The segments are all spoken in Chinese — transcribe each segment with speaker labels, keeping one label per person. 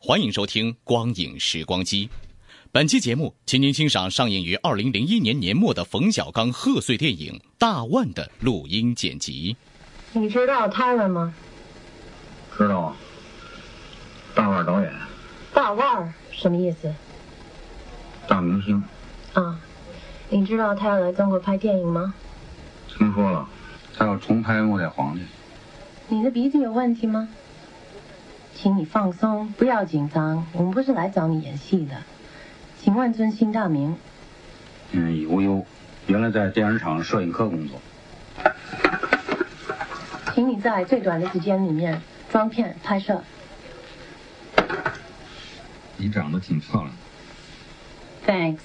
Speaker 1: 欢迎收听《光影时光机》，本期节目，请您欣赏上映于二零零一年年末的冯小刚贺岁电影《大腕》的录音剪辑。
Speaker 2: 你知道 Tyler 吗？
Speaker 3: 知道啊。大腕导演。
Speaker 2: 大腕什么意思？
Speaker 3: 大明星。
Speaker 2: 啊，你知道他要来中国拍电影吗？
Speaker 3: 听说了，他要重拍《末代皇帝》。
Speaker 2: 你的鼻子有问题吗？请你放松，不要紧张。我们不是来找你演戏的。请问尊姓大名？
Speaker 3: 嗯，悠悠，原来在电视厂摄影科工作。
Speaker 2: 请你在最短的时间里面装片拍摄。
Speaker 3: 你长得挺漂亮。
Speaker 2: Thanks。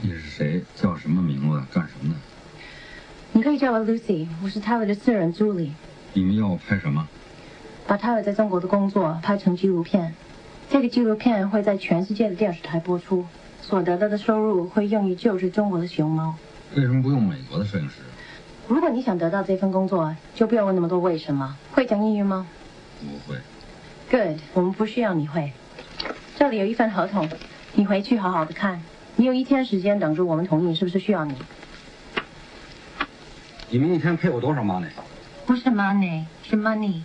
Speaker 3: 你是谁？叫什么名字？干什么的？
Speaker 2: 你可以叫我 Lucy，我是 Tyler 的私人助理。
Speaker 3: 你们要我拍什么？
Speaker 2: 把 Tyler 在中国的工作拍成纪录片，这个纪录片会在全世界的电视台播出，所得到的收入会用于救治中国的熊猫。
Speaker 3: 为什么不用美国的摄影师？
Speaker 2: 如果你想得到这份工作，就不要问那么多为什么。会讲英语吗？
Speaker 3: 不会。
Speaker 2: Good，我们不需要你会。这里有一份合同，你回去好好的看。你有一天时间等着我们同意，是不是需要你？
Speaker 3: 你们一天赔我多少 money？
Speaker 2: 不是 money，是 money。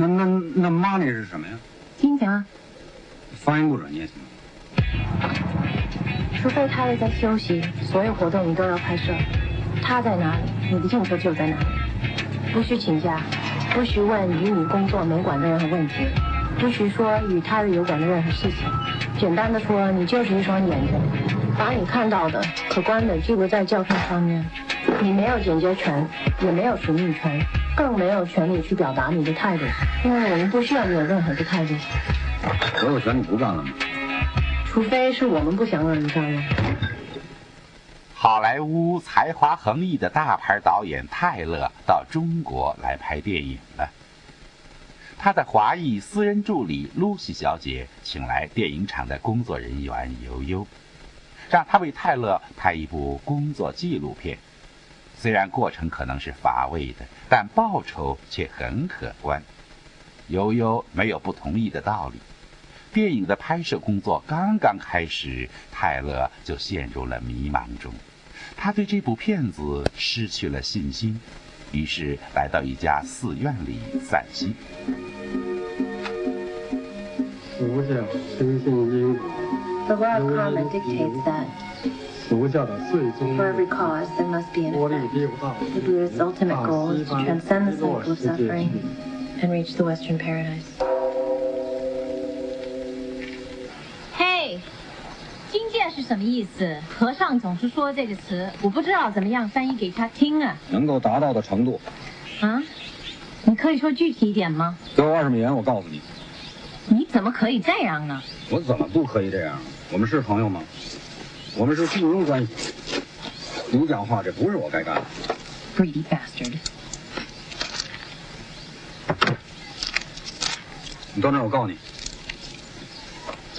Speaker 3: 那那那 money 是什么呀？
Speaker 2: 金钱啊。
Speaker 3: 发音不准你也行。
Speaker 2: 除非他是在休息，所有活动你都要拍摄。他在哪里，你的镜头就在哪里。不许请假，不许问与你工作没关的任何问题，不许说与他人有关的任何事情。简单的说，你就是一双眼睛，把你看到的、可观的记录在胶片上面。你没有剪接权，也没有使命权，更没有权利去表达你的态度，因为我们不需要你有任何的态度。
Speaker 3: 我有权利不干了吗？
Speaker 2: 除非是我们不想让你干了。
Speaker 4: 好莱坞才华横溢的大牌导演泰勒到中国来拍电影了。他的华裔私人助理露西小姐请来电影厂的工作人员悠悠，让他为泰勒拍一部工作纪录片。虽然过程可能是乏味的，但报酬却很可观。悠悠没有不同意的道理。电影的拍摄工作刚刚开始，泰勒就陷入了迷茫中。他对这部片子失去了信心，于是来到一家寺院里散心。
Speaker 5: 佛教深信因果。
Speaker 2: The law of karma dictates that
Speaker 5: 佛教的最终
Speaker 2: be an
Speaker 5: 波
Speaker 2: effect.
Speaker 5: 利六道落
Speaker 2: cycle of
Speaker 5: 世界
Speaker 2: suffering
Speaker 5: 去。
Speaker 2: and reach the Western paradise.
Speaker 6: 嘿，金戒是什么意思？和尚总是说这个词，我不知道怎么样翻译给他听啊。
Speaker 3: 能够达到的程度。
Speaker 6: 啊？你可以说具体一点吗？
Speaker 3: 给我二十美元，我告诉你。
Speaker 6: 你怎么可以这样呢？
Speaker 3: 我怎么不可以这样？我们是朋友吗？我们是雇佣关系。你讲话，这不是我该干的。
Speaker 6: Greedy bastard！
Speaker 3: 你到那儿，我告诉你，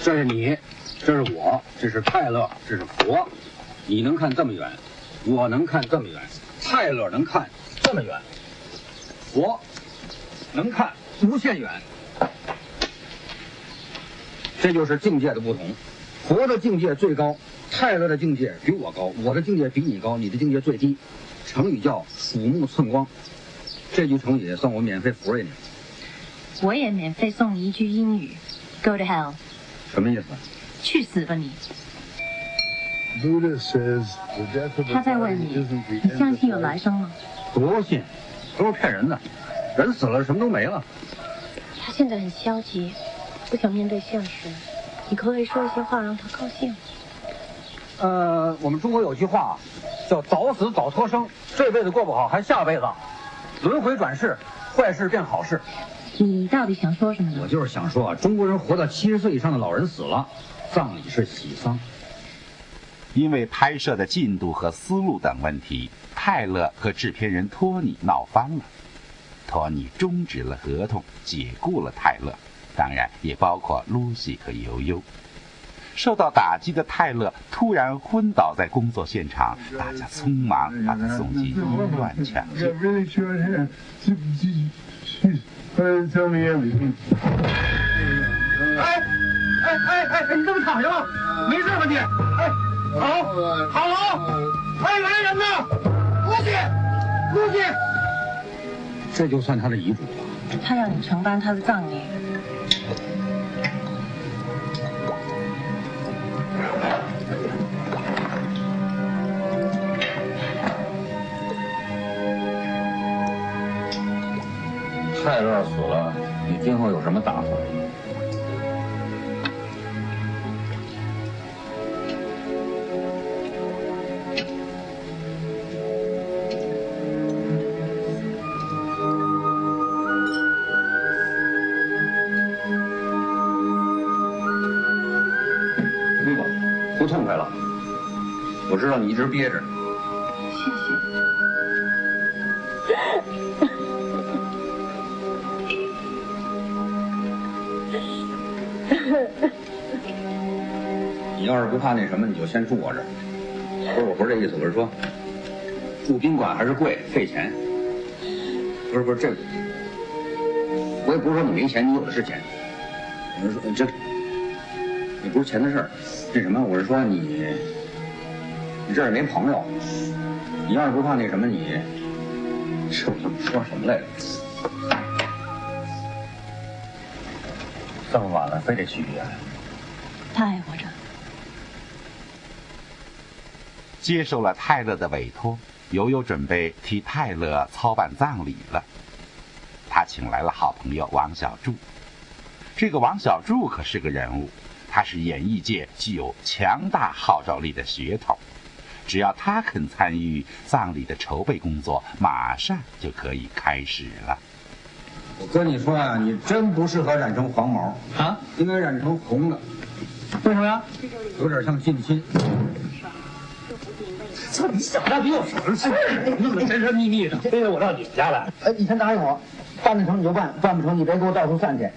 Speaker 3: 这是你，这是我，这是泰勒，这是佛。你能看这么远，我能看这么远，泰勒能看这么远，佛能看无限远。这就是境界的不同。佛的境界最高，泰勒的境界比我高，我的境界比你高，你的境界最低。成语叫鼠目寸光，这句成语算我免费福利你。
Speaker 6: 我也免费送你一句英语，Go to hell。
Speaker 3: 什么意思？
Speaker 6: 去死吧你！他在问你，你相信有来生吗？
Speaker 3: 不信，都是骗人的。人死了，什么都没了。
Speaker 2: 他现在很消极，不想面对现实。你可不可以说一些话让他高兴？
Speaker 3: 呃，我们中国有句话，叫“早死早脱生”。这辈子过不好，还下辈子，轮回转世，坏事变好事。
Speaker 6: 你到底想说什么呢？
Speaker 3: 我就是想说啊，中国人活到七十岁以上的老人死了，葬礼是喜丧。
Speaker 4: 因为拍摄的进度和思路等问题，泰勒和制片人托尼闹翻了。托尼终止了合同，解雇了泰勒，当然也包括露西和悠悠。受到打击的泰勒突然昏倒在工作现场，大家匆忙把他送进医院抢救。
Speaker 7: 哎哎哎哎，你这么躺下吧，没事吧你？哎。好，好了，还来人呐！陆西，陆西，
Speaker 3: 这就算他的遗嘱了。
Speaker 2: 他让你承担他的葬礼。
Speaker 3: 蔡乐死了，你今后有什么打算？知道你一直憋着。
Speaker 2: 谢谢。
Speaker 3: 你要是不怕那什么，你就先住我这儿。不是，我不是这意思，我是说，住宾馆还是贵，费钱。不是不是这个，我也不是说你没钱，你有的是钱。我是说这，也不是钱的事儿。那什么，我是说你。你这儿也没朋友，你要是不怕那什么，你这我说什么来着？这么晚了，非得去医院？
Speaker 2: 他还活着。
Speaker 4: 接受了泰勒的委托，悠悠准备替泰勒操办葬礼了。他请来了好朋友王小柱。这个王小柱可是个人物，他是演艺界具有强大号召力的血统。只要他肯参与葬礼的筹备工作，马上就可以开始了。
Speaker 3: 我跟你说呀，你真不适合染成黄毛啊，应该染成红的。
Speaker 7: 为什么呀？
Speaker 3: 有点像近亲。
Speaker 7: 操你小子，比我省事弄得神神秘秘的，非得我到你们家来。
Speaker 8: 哎，你先答应我，办得成你就办，办不成你别给我到处散去。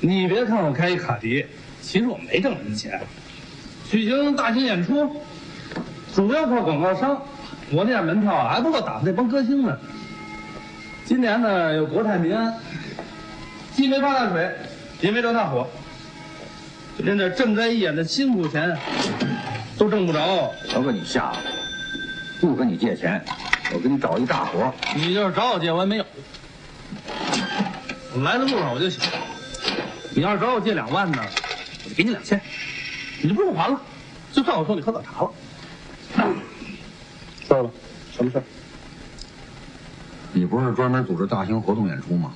Speaker 7: 你别看我开一卡迪，其实我没挣什么钱。举行大型演出。主要靠广告商，我那点门票还不够打发那帮歌星呢。今年呢有国泰民安，既没发大水，也没着大火，连点赈灾义演的辛苦钱都挣不着。
Speaker 3: 瞧给你吓的，不跟你借钱，我给你找一大活。
Speaker 7: 你就是找我借，我也没有。我来的路上我就想，你要是找我借两万呢，我就给你两千，你就不用还了，就算我送你喝早茶了。说吧，什么事
Speaker 3: 你不是专门组织大型活动演出吗？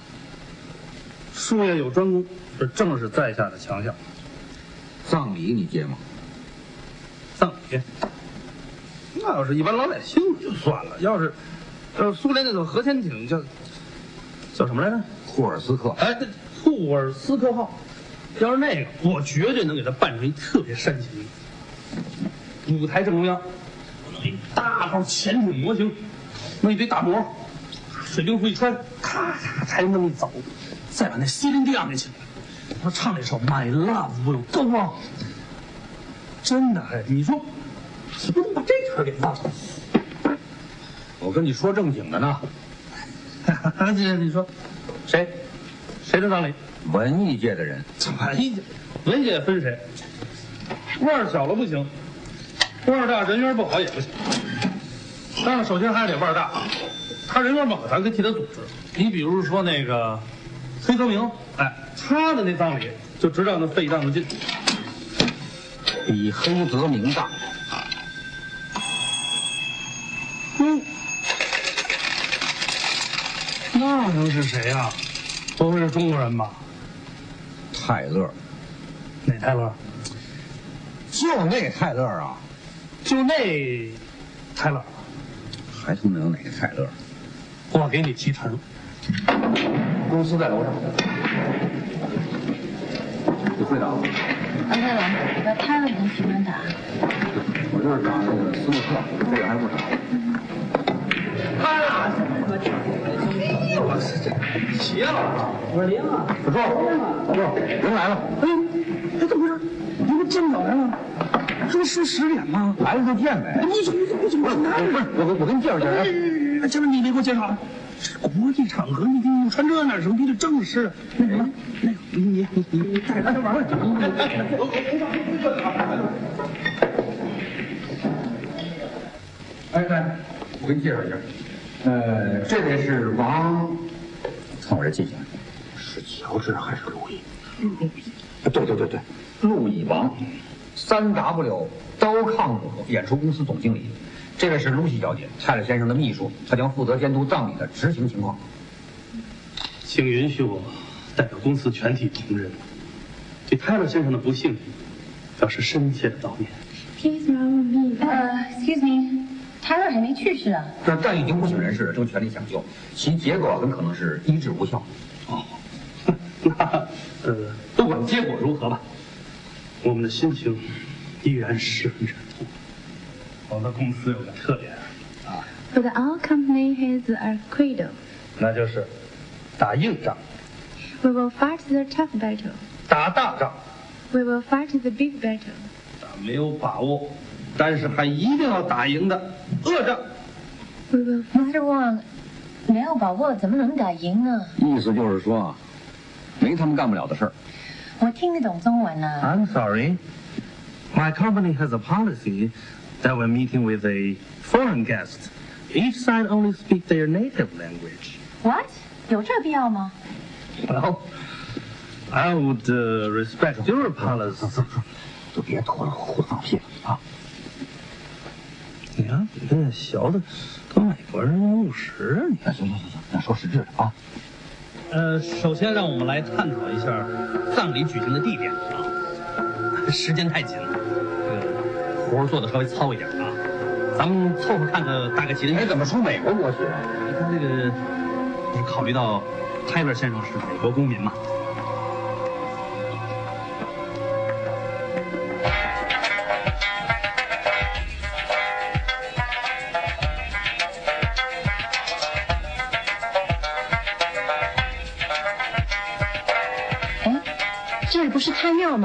Speaker 7: 术业有专攻，这正是在下的强项。
Speaker 3: 葬礼你接吗？
Speaker 7: 葬礼？那要是一般老百姓就算了，要是，要是苏联那种核潜艇叫叫什么来着？
Speaker 3: 库尔斯克。
Speaker 7: 哎，对，库尔斯克号。要是那个，我绝对能给他办成一特别煽情。舞台正中央，大号潜艇模型，弄一堆大模，水兵服一穿，咔咔才那么一走，再把那西林迪亚那请来，他唱那首《My Love Will Go On》，真的，哎，你说，怎么能把这茬给忘了？
Speaker 3: 我跟你说正经的呢，
Speaker 7: 姐，你说，谁，谁的葬礼？
Speaker 3: 文艺界的人，
Speaker 7: 文艺界，文艺界分谁？腕儿小了不行。腕儿大人缘不好也不行，但是首先还是得腕儿大，他人缘不好，咱可以替他组织。你比如说那个崔泽明，哎，他的那葬礼就知道那费一丈子劲。
Speaker 3: 比黑泽明大。
Speaker 7: 嗯，那能是谁呀、不会是中国人吧？
Speaker 3: 泰勒，
Speaker 7: 哪泰勒？
Speaker 3: 就那泰勒啊，
Speaker 7: 就那泰勒，
Speaker 3: 还他妈有哪个泰勒？
Speaker 7: 我给你提成。
Speaker 3: 公司在楼上。你会打吗？
Speaker 2: 安泰郎，把泰勒很喜欢打。
Speaker 3: 我这是打那个斯诺克，这个还不少。
Speaker 7: 我是这邪了！我说林啊，
Speaker 3: 不错，不错，人来了。
Speaker 7: 哎，哎，怎么回事？你们这么早来了？这不是十点吗？
Speaker 3: 来了就见呗。
Speaker 7: 你怎么你怎么不是
Speaker 3: 我我我给你介绍介绍。
Speaker 7: 哎，这不你别给我介绍啊？国际场合，你你穿这哪成？你得正式。那什么，那个你你你你带他玩玩。
Speaker 3: 哎哎，我给你介绍一下，呃，这位是王，看我这记性，是乔治还是路易？路易。对对对对，路易王，三 W 刀抗姆演出公司总经理。这位是露西小姐，泰勒先生的秘书，她将负责监督葬礼的执行情况。
Speaker 7: 请允许我代表公司全体同仁，对泰勒先生的不幸表示深切的悼念。
Speaker 2: Please round me。
Speaker 6: 呃，excuse me，泰勒还没去世啊？
Speaker 3: 但但已经不省人事了，正全力抢救，其结果很可能是医治无效。
Speaker 7: 呃，不管结果如何吧，我们的心情依然十分沉痛。我们公司有个特点啊
Speaker 9: ，But our company has a credo.
Speaker 7: 那就是打硬仗
Speaker 9: ，We will fight the tough battle.
Speaker 7: 打大仗
Speaker 9: ，We will fight the big battle.
Speaker 7: 打没有把握，但是还一定要打赢的恶仗。
Speaker 9: We will
Speaker 6: Mr. Wang，没有把握怎么能打赢呢？
Speaker 3: 意思就是说啊，没他们干不了的事儿。
Speaker 6: 我听得懂中文呢、
Speaker 7: I'm sorry. My company has a policy that when meeting with a foreign guest, each side only speak their native language.
Speaker 6: What？有这必要吗
Speaker 7: ？Well, I would uh, respect your policy.
Speaker 3: 就别拖了，胡放屁了啊！
Speaker 7: 你看，你这小的跟美国人务实啊你。
Speaker 3: 行行行行，咱说实质的啊。
Speaker 7: 呃，首先让我们来探讨一下葬礼举行的地点啊。时间太紧了，这个活儿做的稍微糙一点啊。咱们凑合看个大概几人。
Speaker 3: 哎，怎么出美国国旗了？
Speaker 7: 你看这个，你考虑到泰勒先生是美国公民嘛？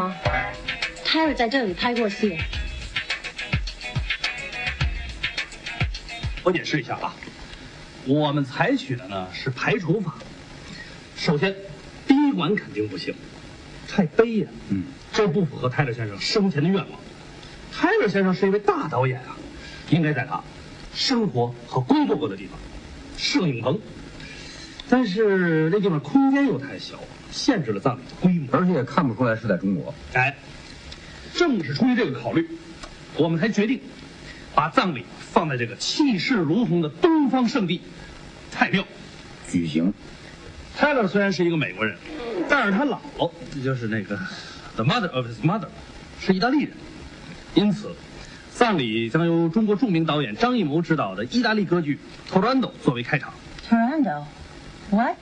Speaker 6: 吗？泰勒在这里拍过戏。
Speaker 7: 我解释一下啊，我们采取的呢是排除法。首先，第一馆肯定不行，太悲呀、
Speaker 3: 嗯，
Speaker 7: 这不符合泰勒先生生前的愿望。泰勒先生是一位大导演啊，应该在他生活和工作过的地方，摄影棚。但是那地方空间又太小，限制了葬礼的规模，
Speaker 3: 而且也看不出来是在中国。
Speaker 7: 哎，正是出于这个考虑，我们才决定把葬礼放在这个气势如虹的东方圣地太庙
Speaker 3: 举行。
Speaker 7: 泰勒虽然是一个美国人，但是他姥姥，也就是那个 the mother of his mother，是意大利人，因此，葬礼将由中国著名导演张艺谋执导的意大利歌剧《Torando》作为开场。
Speaker 6: Toronto，what？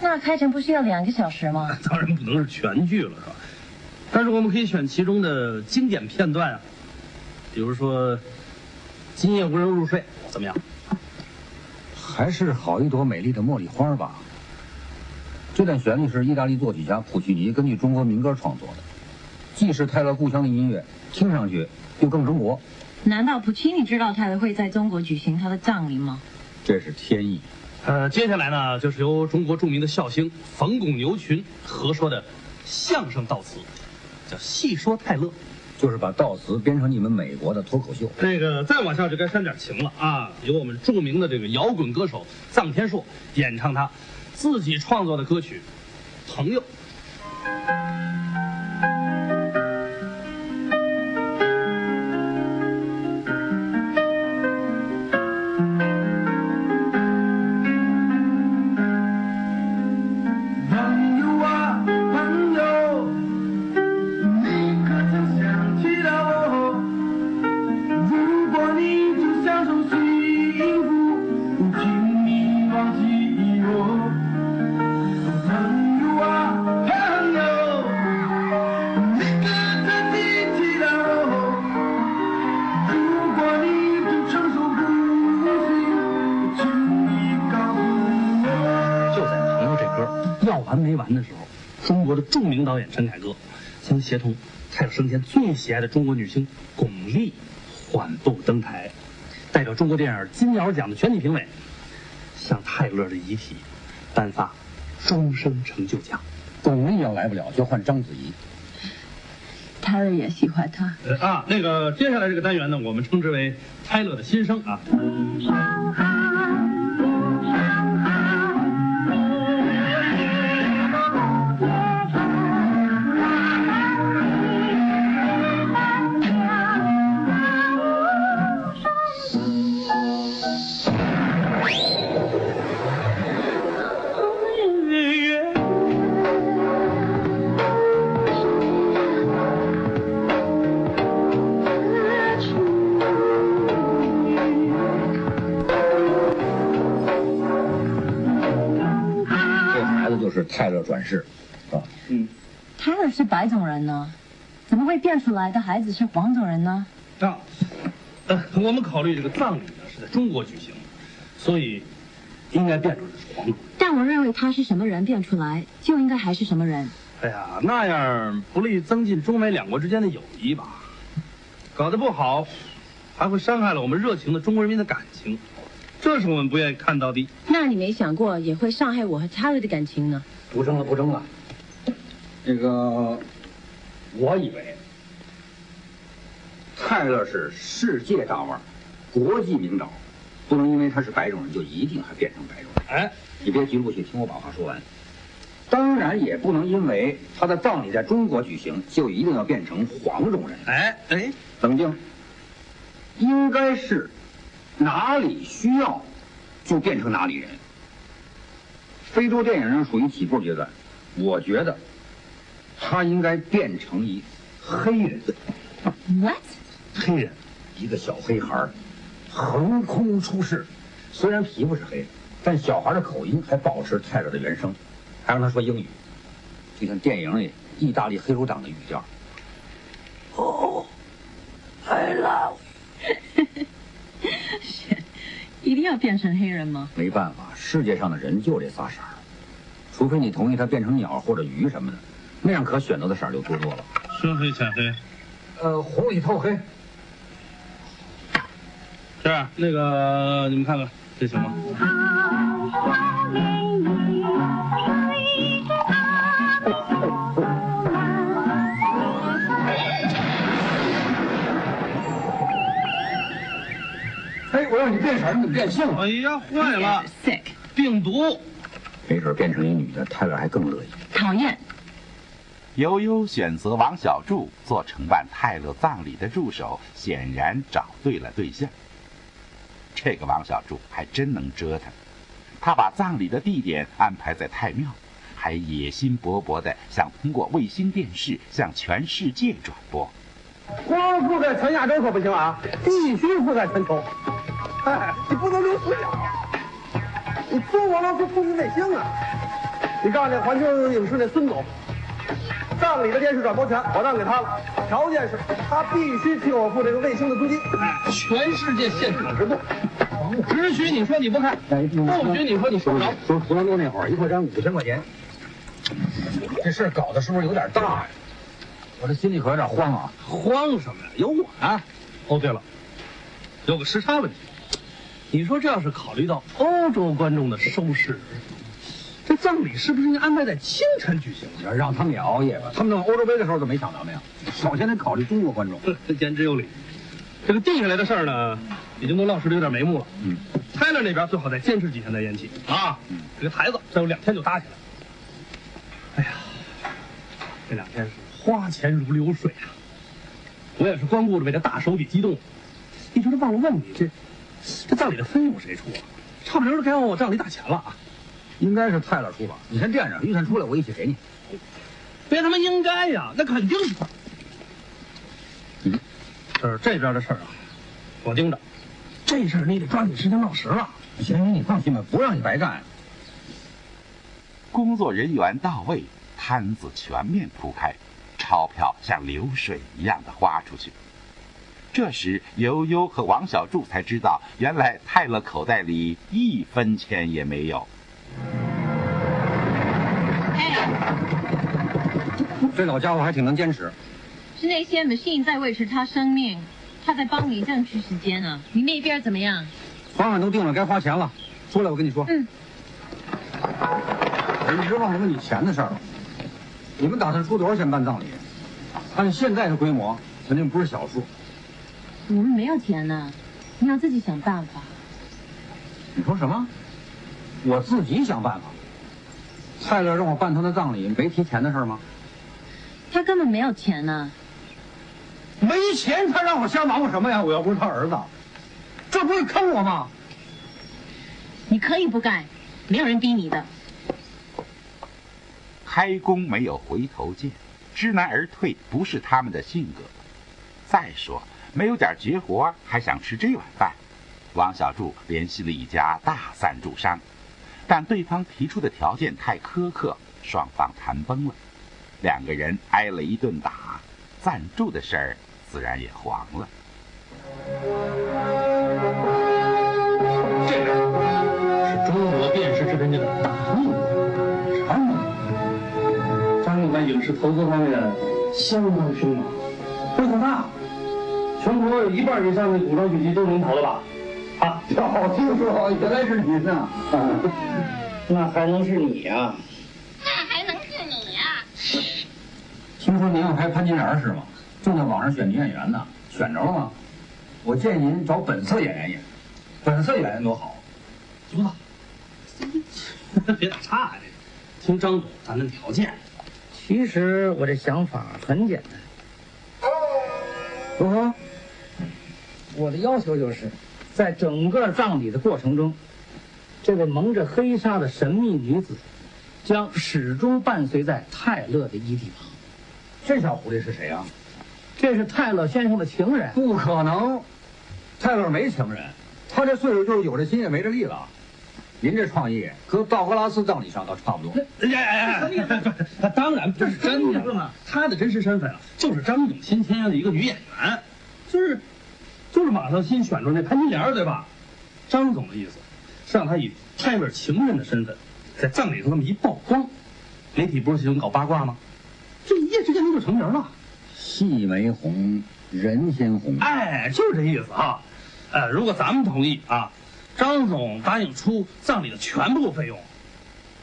Speaker 6: 那开场不是要两个小时吗？
Speaker 7: 当然不能是全剧了，是吧？但是我们可以选其中的经典片段啊，比如说《今夜无人入睡》，怎么样？
Speaker 3: 还是好一朵美丽的茉莉花吧。这段旋律是意大利作曲家普契尼根据中国民歌创作的，既是泰勒故乡的音乐，听上去又更中国。
Speaker 6: 难道普契尼知道泰勒会在中国举行他的葬礼吗？
Speaker 3: 这是天意。
Speaker 7: 呃，接下来呢，就是由中国著名的笑星冯巩、牛群合说的相声悼词，叫《戏说泰勒》，
Speaker 3: 就是把悼词编成你们美国的脱口秀。
Speaker 7: 那个再往下就该煽点情了啊！由我们著名的这个摇滚歌手臧天朔演唱他自己创作的歌曲《朋友》。没完的时候，中国的著名导演陈凯歌将协同泰勒生前最喜爱的中国女星巩俐缓步登台，代表中国电影金鸟奖的全体评委，向泰勒的遗体颁发终身成就奖。
Speaker 3: 巩俐要来不了，就换章子怡。
Speaker 2: 泰勒也喜欢她。
Speaker 7: 呃啊，那个接下来这个单元呢，我们称之为泰勒的心声啊。
Speaker 3: 转世，是吧？
Speaker 7: 嗯，
Speaker 6: 他的是白种人呢，怎么会变出来的孩子是黄种人呢？
Speaker 7: 啊，呃，我们考虑这个葬礼呢是在中国举行，所以应该变出来是黄种。
Speaker 6: 但我认为他是什么人变出来，就应该还是什么人。
Speaker 7: 哎呀，那样不利增进中美两国之间的友谊吧？搞得不好，还会伤害了我们热情的中国人民的感情，这是我们不愿意看到的。
Speaker 2: 那你没想过也会伤害我和泰勒的感情呢？
Speaker 3: 不争了，不争了。那个，我以为泰勒是世界大腕，国际名导，不能因为他是白种人就一定还变成白种人。
Speaker 7: 哎，
Speaker 3: 你别急过去，听我把话说完。当然也不能因为他的葬礼在中国举行，就一定要变成黄种人。
Speaker 7: 哎哎，
Speaker 3: 冷静，应该是哪里需要就变成哪里人。非洲电影上属于起步阶段，我觉得他应该变成一黑人。
Speaker 6: What？
Speaker 3: 黑人，一个小黑孩，横空出世。虽然皮肤是黑的，但小孩的口音还保持泰勒的原声，还让他说英语，就像电影里意大利黑手党的语调。哦，I love。
Speaker 2: 一定要变成黑人吗？
Speaker 3: 没办法，世界上的人就这仨色儿，除非你同意他变成鸟或者鱼什么的，那样可选择的色儿就多多了。
Speaker 7: 深黑浅黑，
Speaker 3: 呃，红里透黑。
Speaker 7: 这样，那个你们看看，这行吗？
Speaker 3: 让你变色，你怎么变性了？
Speaker 7: 哎呀，坏了
Speaker 2: Sick，
Speaker 7: 病毒！
Speaker 3: 没准变成一女的，泰勒还更乐意。
Speaker 2: 讨厌。
Speaker 4: 悠悠选择王小柱做承办泰勒葬礼的助手，显然找对了对象。这个王小柱还真能折腾，他把葬礼的地点安排在太庙，还野心勃勃地想通过卫星电视向全世界转播。
Speaker 8: 光覆盖全亚洲可不行啊，必须覆盖全球。哎，你不能留死角。你中俄罗斯通讯卫星啊！你告诉那环球影视那孙总，葬礼的电视转播权我让给他了，条件是他必须替我付这个卫星的租金。
Speaker 7: 全世界现场直播，只许你说你不看，不许你说你收不着。
Speaker 3: 说胡兰多那会儿，一块钱五千块钱，这事儿搞的是不是有点大呀？我这心里可有点慌啊！
Speaker 7: 慌什么呀？有我呢。哦，对了，有个时差问题。你说这要是考虑到欧洲观众的收视，这葬礼是不是应该安排在清晨举行？
Speaker 3: 让他们也熬夜吧。他们弄欧洲杯的时候就没想到那样，首先得考虑中国观众。
Speaker 7: 这言之有理。这个定下来的事儿呢，已经都落实的有点眉目了。
Speaker 3: 嗯，
Speaker 7: 泰勒那边最好再坚持几天再延期啊。嗯，这个台子再有两天就搭起来。哎呀，这两天是花钱如流水啊！我也是光顾着为这大手笔激动。你说这忘了问你，这这葬礼的费用谁出啊？差不多都该往我账里打钱了啊！
Speaker 3: 应该是泰勒出吧？你先垫着，预算出来我一起给你。
Speaker 7: 别他妈应该呀，那肯定是他。
Speaker 3: 嗯，
Speaker 7: 这是这边的事儿啊，我盯着。这事儿你得抓紧时间落实了。
Speaker 3: 行行，你放心吧，不让你白干。
Speaker 4: 工作人员到位，摊子全面铺开，钞票像流水一样的花出去。这时，悠悠和王小柱才知道，原来泰勒口袋里一分钱也没有。
Speaker 6: 哎，
Speaker 3: 这老家伙还挺能坚持。
Speaker 6: 是那些 machine 在维持他生命，他在帮你争取时间呢。你那边怎么样？
Speaker 3: 方案都定了，该花钱了。出来，我跟你说。
Speaker 6: 嗯。
Speaker 3: 我一直忘了问你钱的事儿了。你们打算出多少钱办葬礼？按现在的规模，肯定不是小数。
Speaker 6: 我们没有钱呢，你要自己想办法。
Speaker 3: 你说什么？我自己想办法。蔡乐让我办他的葬礼，没提钱的事吗？
Speaker 6: 他根本没有钱呢。
Speaker 3: 没钱，他让我瞎忙活什么呀？我又不是他儿子，这不是坑我吗？
Speaker 6: 你可以不干，没有人逼你的。
Speaker 4: 开弓没有回头箭，知难而退不是他们的性格。再说，没有点绝活，还想吃这碗饭？王小柱联系了一家大赞助商，但对方提出的条件太苛刻，双方谈崩了。两个人挨了一顿打，赞助的事儿自然也黄了。
Speaker 7: 这个是中国电视制片界的大秘张总，张总在影视投资方面相当凶猛，会很大，全国有一半以上的古装剧集都是您投的吧？啊，
Speaker 3: 好听说，原来是您呐！
Speaker 7: 那还能是你呀？
Speaker 3: 听说您要拍潘金莲是吗？正在网上选女演员呢，选着了吗？我建议您找本色演员演，本色演员多好。
Speaker 7: 多大？别打岔呀！听张总谈谈条件。
Speaker 10: 其实我这想法很简单。如何？我的要求就是，在整个葬礼的过程中，这位蒙着黑纱的神秘女子，将始终伴随在泰勒的遗体旁。
Speaker 3: 这小狐狸是谁啊？
Speaker 10: 这是泰勒先生的情人。
Speaker 3: 不可能，泰勒没情人，他这岁数就是有这心也没这力了。您这创意搁道格拉斯葬礼上倒差不多。
Speaker 7: 哎呀哎呀！他当然这是真的嘛，他的真实身份啊，就是张总新签约的一个女演员，就是就是马上新选出那潘金莲，对吧？张总的意思是让他以泰勒情人的身份，在葬礼上那么一曝光，媒体不是喜欢搞八卦吗？这一夜之间他就成名了，
Speaker 3: 戏没红，人先红。
Speaker 7: 哎，就是这意思啊。呃，如果咱们同意啊，张总答应出葬礼的全部费用，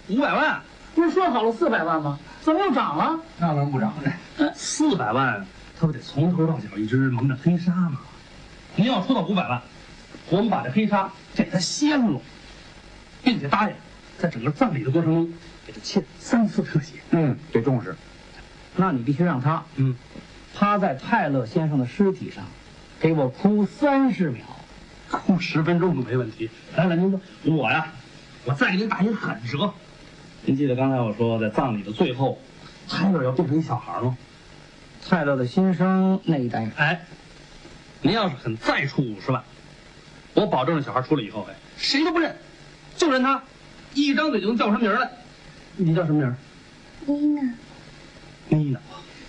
Speaker 7: 五百万，
Speaker 10: 不是说好了四百万吗？怎么又涨了？
Speaker 3: 那能不涨
Speaker 7: 呢？四百万，他不得从头到脚一直蒙着黑纱吗？您要出到五百万，我们把这黑纱给他掀了，并且答应在整个葬礼的过程中给他切三次特写。
Speaker 3: 嗯，得重视。
Speaker 10: 那你必须让他，嗯，趴在泰勒先生的尸体上，给我哭三十秒，
Speaker 7: 哭十分钟都没问题。来来，您说我呀，我再给您打一狠折。您记得刚才我说在葬礼的最后，泰勒要变成一小孩吗？
Speaker 10: 泰勒的新生那一代。
Speaker 7: 哎，您要是肯再出五十万，我保证这小孩出来以后，哎，谁都不认，就认他，一张嘴就能叫出名来。你叫什么名？
Speaker 9: 妮娜。
Speaker 7: 妮娜，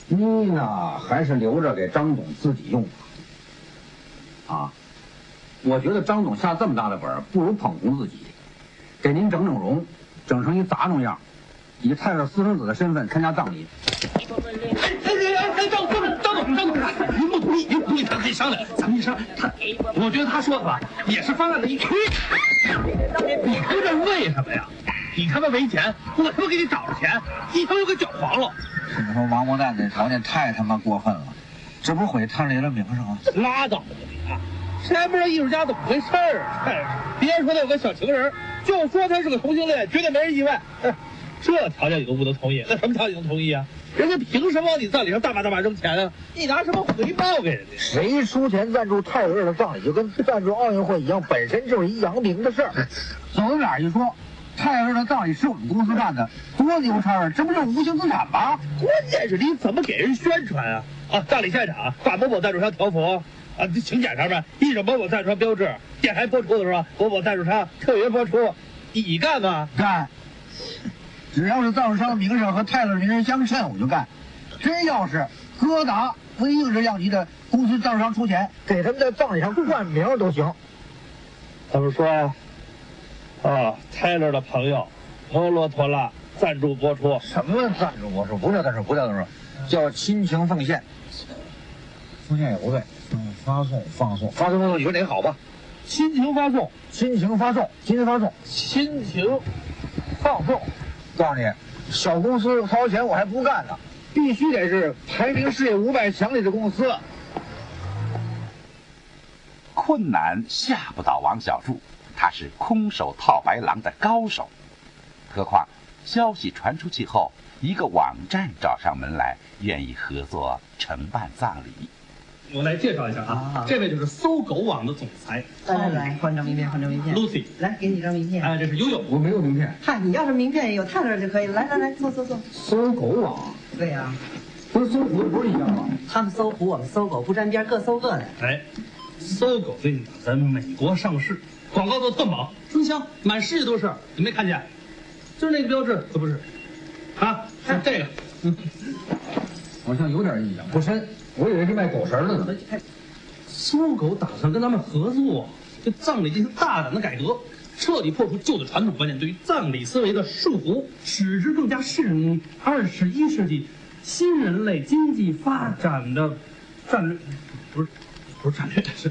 Speaker 3: 妮娜还是留着给张总自己用吧。啊，我觉得张总下这么大的本不如捧红自己，给您整整容，整成一杂种样，以泰勒私生子的身份参加葬礼。
Speaker 7: 哎哎哎，张总，张总，张总，您不同意，您不同意，咱可以商量，咱们一商量，他，我觉得他说的吧，也是方案的一区你说这为什么呀？你他妈没钱，我他妈给你找着钱，一头又给搅黄了。
Speaker 3: 你说王八蛋这条件太他妈过分了，这不毁泰勒的名声吗？
Speaker 7: 拉倒吧你啊！谁还不知道艺术家怎么回事儿啊？别说他有个小情人，就说他是个同性恋，绝对没人意外。这条件你都不能同意，那什么条件能同意啊？人家凭什么往你葬礼上大把大把扔钱啊？你拿什么回报给人家？
Speaker 3: 谁出钱赞助泰尔的葬礼，就跟赞助奥运会一样，本身就是一扬名的事儿。走到哪儿一说。泰尔的葬礼是我们公司办的，多牛叉啊！这不是无形资产吗？
Speaker 7: 关键是你怎么给人宣传啊？啊，葬礼现场挂某某赞助商条幅，啊，请柬上面印着某某赞助商标志，电台播出的时候某某赞助商特约播出，你干吗？
Speaker 3: 干。只要是赞助商的名声和泰勒名声相称，我就干。真要是哥达、威映这样级的公司赞助商出钱，给他们在葬礼上冠名都行。
Speaker 7: 他们说。啊，泰勒的朋友，摩洛托拉赞助播出。
Speaker 3: 什么赞助播出？不叫赞助，不叫赞助，叫亲情奉献。奉献也不对，嗯，发送、放送、发送、放送，你说哪个好吧？
Speaker 7: 亲情发送，
Speaker 3: 亲情发送，亲情发送，
Speaker 7: 亲情放送。
Speaker 3: 告诉你，小公司掏钱我还不干呢，必须得是排名世界五百强里的公司。
Speaker 4: 困难吓不倒王小柱，他是空手套白狼的高手。何况消息传出去后，一个网站找上门来，愿意合作承办葬礼。
Speaker 7: 我来介绍一下啊，这位就是搜狗网的总裁。
Speaker 11: 来来来，换张名片，换张名片。
Speaker 7: Lucy，
Speaker 11: 来给你张名片。
Speaker 7: 哎，这是悠悠，
Speaker 3: 我没有名片。
Speaker 11: 嗨，你要是名片有泰勒就可以了。来来来，坐坐坐。
Speaker 3: 搜狗网。
Speaker 11: 对呀、
Speaker 3: 不是搜狐不是一样吗？
Speaker 11: 他们搜狐，我们搜狗，不沾边，各搜各的。
Speaker 7: 哎，搜狗最近在美国上市，广告做特猛，真香，满世界都是。你没看见？就是那个标志，可不是？啊，是这个。嗯，
Speaker 3: 好像有点印象，不深。我以为是卖狗食的呢。
Speaker 7: 搜狗打算跟咱们合作，对葬礼进行大胆的改革，彻底破除旧的传统观念，对于葬礼思维的束缚，使之更加适应于二十一世纪新人类经济发展的战略。不是，不是战略，是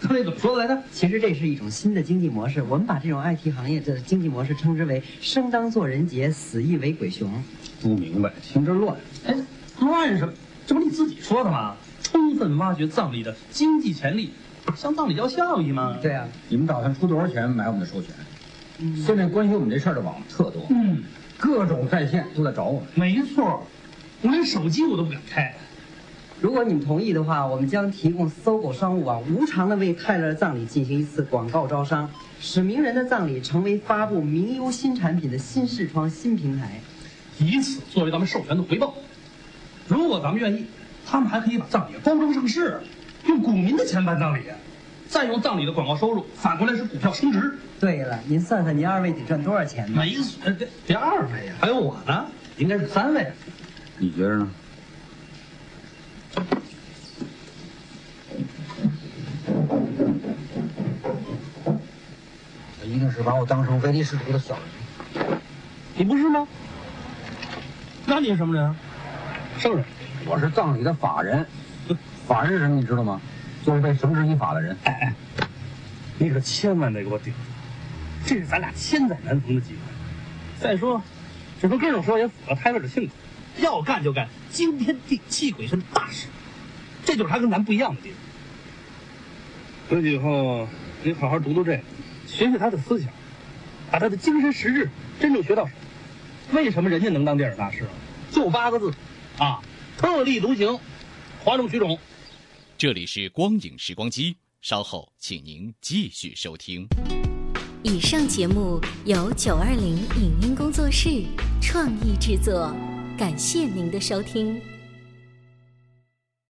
Speaker 7: 刚才怎么说的来着？
Speaker 11: 其实这是一种新的经济模式，我们把这种 IT 行业的经济模式称之为“生当作人杰，死亦为鬼雄
Speaker 3: 不明白，听着乱。
Speaker 7: 哎，乱什么？这不你自己说的吗？充分挖掘葬礼的经济潜力，向葬礼要效益吗？
Speaker 11: 对啊，
Speaker 3: 你们打算出多少钱买我们的授权？现在关心我们这事儿的网特多，
Speaker 7: 嗯，
Speaker 3: 各种在线都在找我们。
Speaker 7: 没错，我连手机我都不敢开。
Speaker 11: 如果你们同意的话，我们将提供搜狗商务网无偿的为泰勒的葬礼进行一次广告招商，使名人的葬礼成为发布名优新产品的新视窗、新平台，
Speaker 7: 以此作为咱们授权的回报。如果咱们愿意，他们还可以把葬礼包装上市，用股民的钱办葬礼，再用葬礼的广告收入反过来使股票升值。
Speaker 11: 对了，您算算您二位得赚多少钱呢？
Speaker 7: 没呃这这二位呀，还有我呢，应该是三位。
Speaker 3: 你觉着呢？他一定是把我当成唯利是图的小人。
Speaker 7: 你不是吗？那你是什么人？圣人。
Speaker 3: 我是葬礼的法人。法人是什么？你知道吗？就是被绳之以法的人。
Speaker 7: 哎哎，你可千万得给我顶住，这是咱俩千载难逢的机会。再说，这从根上说也符合泰勒的性格，要干就干惊天地泣鬼神的大事，这就是他跟咱不一样的地方。回去以后，你好好读读这个，学学他的思想，把他的精神实质真正学到手。为什么人家能当电影大师？就八个字，啊，特立独行，哗众取宠。
Speaker 1: 这里是光影时光机，稍后请您继续收听。
Speaker 12: 以上节目由九二零影音工作室创意制作，感谢您的收听。